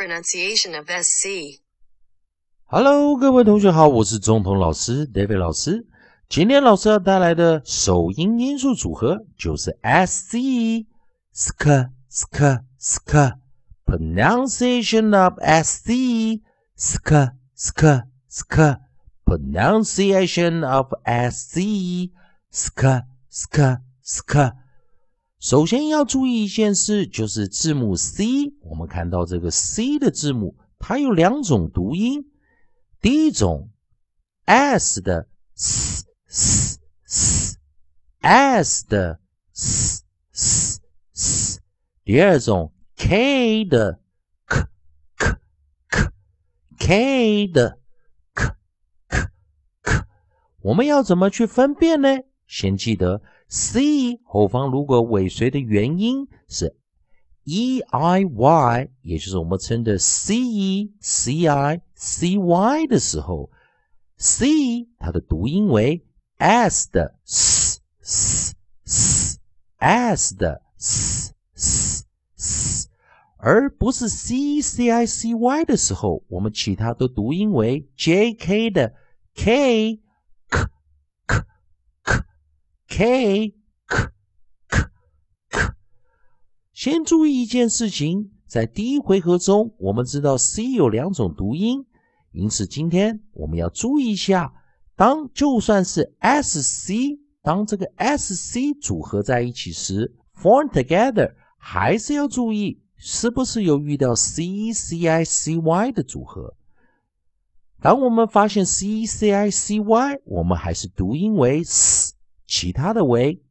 pronunciation of SC. Hello，各位同学好，我是中童老师 David 老师。今天老师要带来的首音音素组合就是 SC sk sk sk pronunciation of SC sk sk sk pronunciation of SC sk sk sk 首先要注意一件事，就是字母 C。我们看到这个 C 的字母，它有两种读音。第一种 S 的 S S S，S 的 S S S。第二种 K 的 K K K，K 的 K K K。我们要怎么去分辨呢？先记得。C 后方如果尾随的元音是 e i y，也就是我们称的 c e c i c y 的时候，c 它的读音为 s 的 s s s s 的 s s s，而不是 c c i c y 的时候，我们其他都读音为 j k 的 k。K K K K，先注意一件事情，在第一回合中，我们知道 C 有两种读音，因此今天我们要注意一下，当就算是 S C，当这个 S C 组合在一起时，form together，还是要注意是不是有遇到 C C I C Y 的组合。当我们发现 C C I C Y，我们还是读音为 S。其他的为。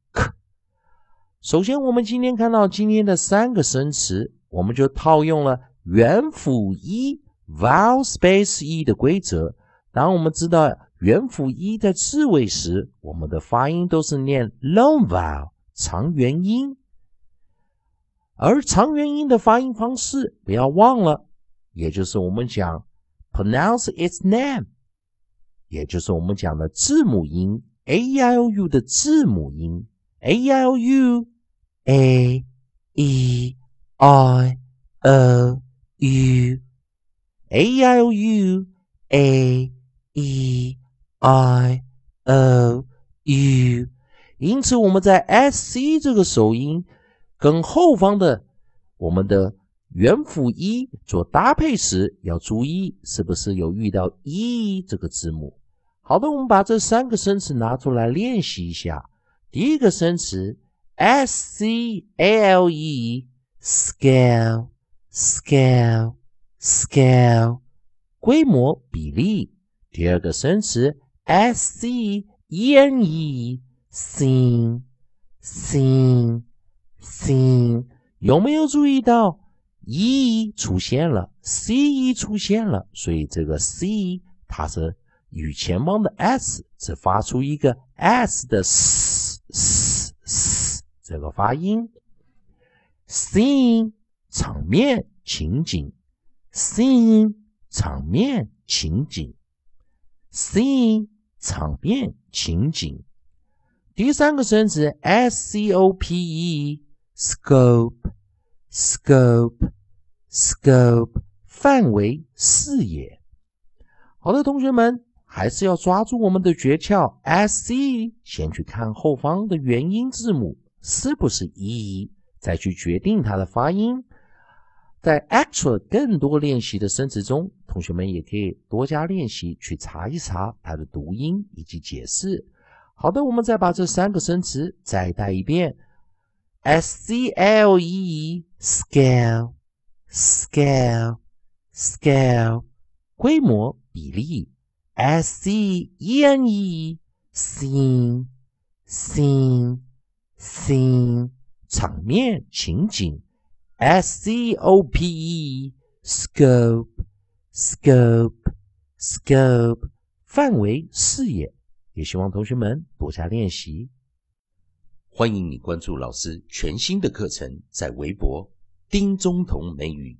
首先，我们今天看到今天的三个生词，我们就套用了元辅一 vowel space 一的规则。当我们知道元辅一在字尾时，我们的发音都是念 long vowel 长元音，而长元音的发音方式不要忘了，也就是我们讲 pronounce its name，也就是我们讲的字母音。A i o u 的字母音，a i o u，a e i o u，a i o u，a e i o u。因此，我们在 s c 这个首音跟后方的我们的元辅一做搭配时，要注意是不是有遇到 e 这个字母。好的，我们把这三个生词拿出来练习一下。第一个生词 s c a l e，scale，scale，scale，规模比例。第二个生词 s c e n e scene scene，有没有注意到 e 出现了？c e 出现了，所以这个 c 它是。与前方的 s 只发出一个 s 的 s s s 这个发音。scene 场面情景，scene 场面情景，scene 场面情景。第三个生词 s c o p e scope scope scope 范围视野。好的，同学们。还是要抓住我们的诀窍，S C，先去看后方的元音字母是不是 E，再去决定它的发音。在 actual 更多练习的生词中，同学们也可以多加练习，去查一查它的读音以及解释。好的，我们再把这三个生词再带一遍：S C L E，scale，scale，scale，规模比例。S C E N E scene scene scene 场面情景，S C O P E scope scope scope 范围视野，也希望同学们多加练习。欢迎你关注老师全新的课程，在微博丁中同美语。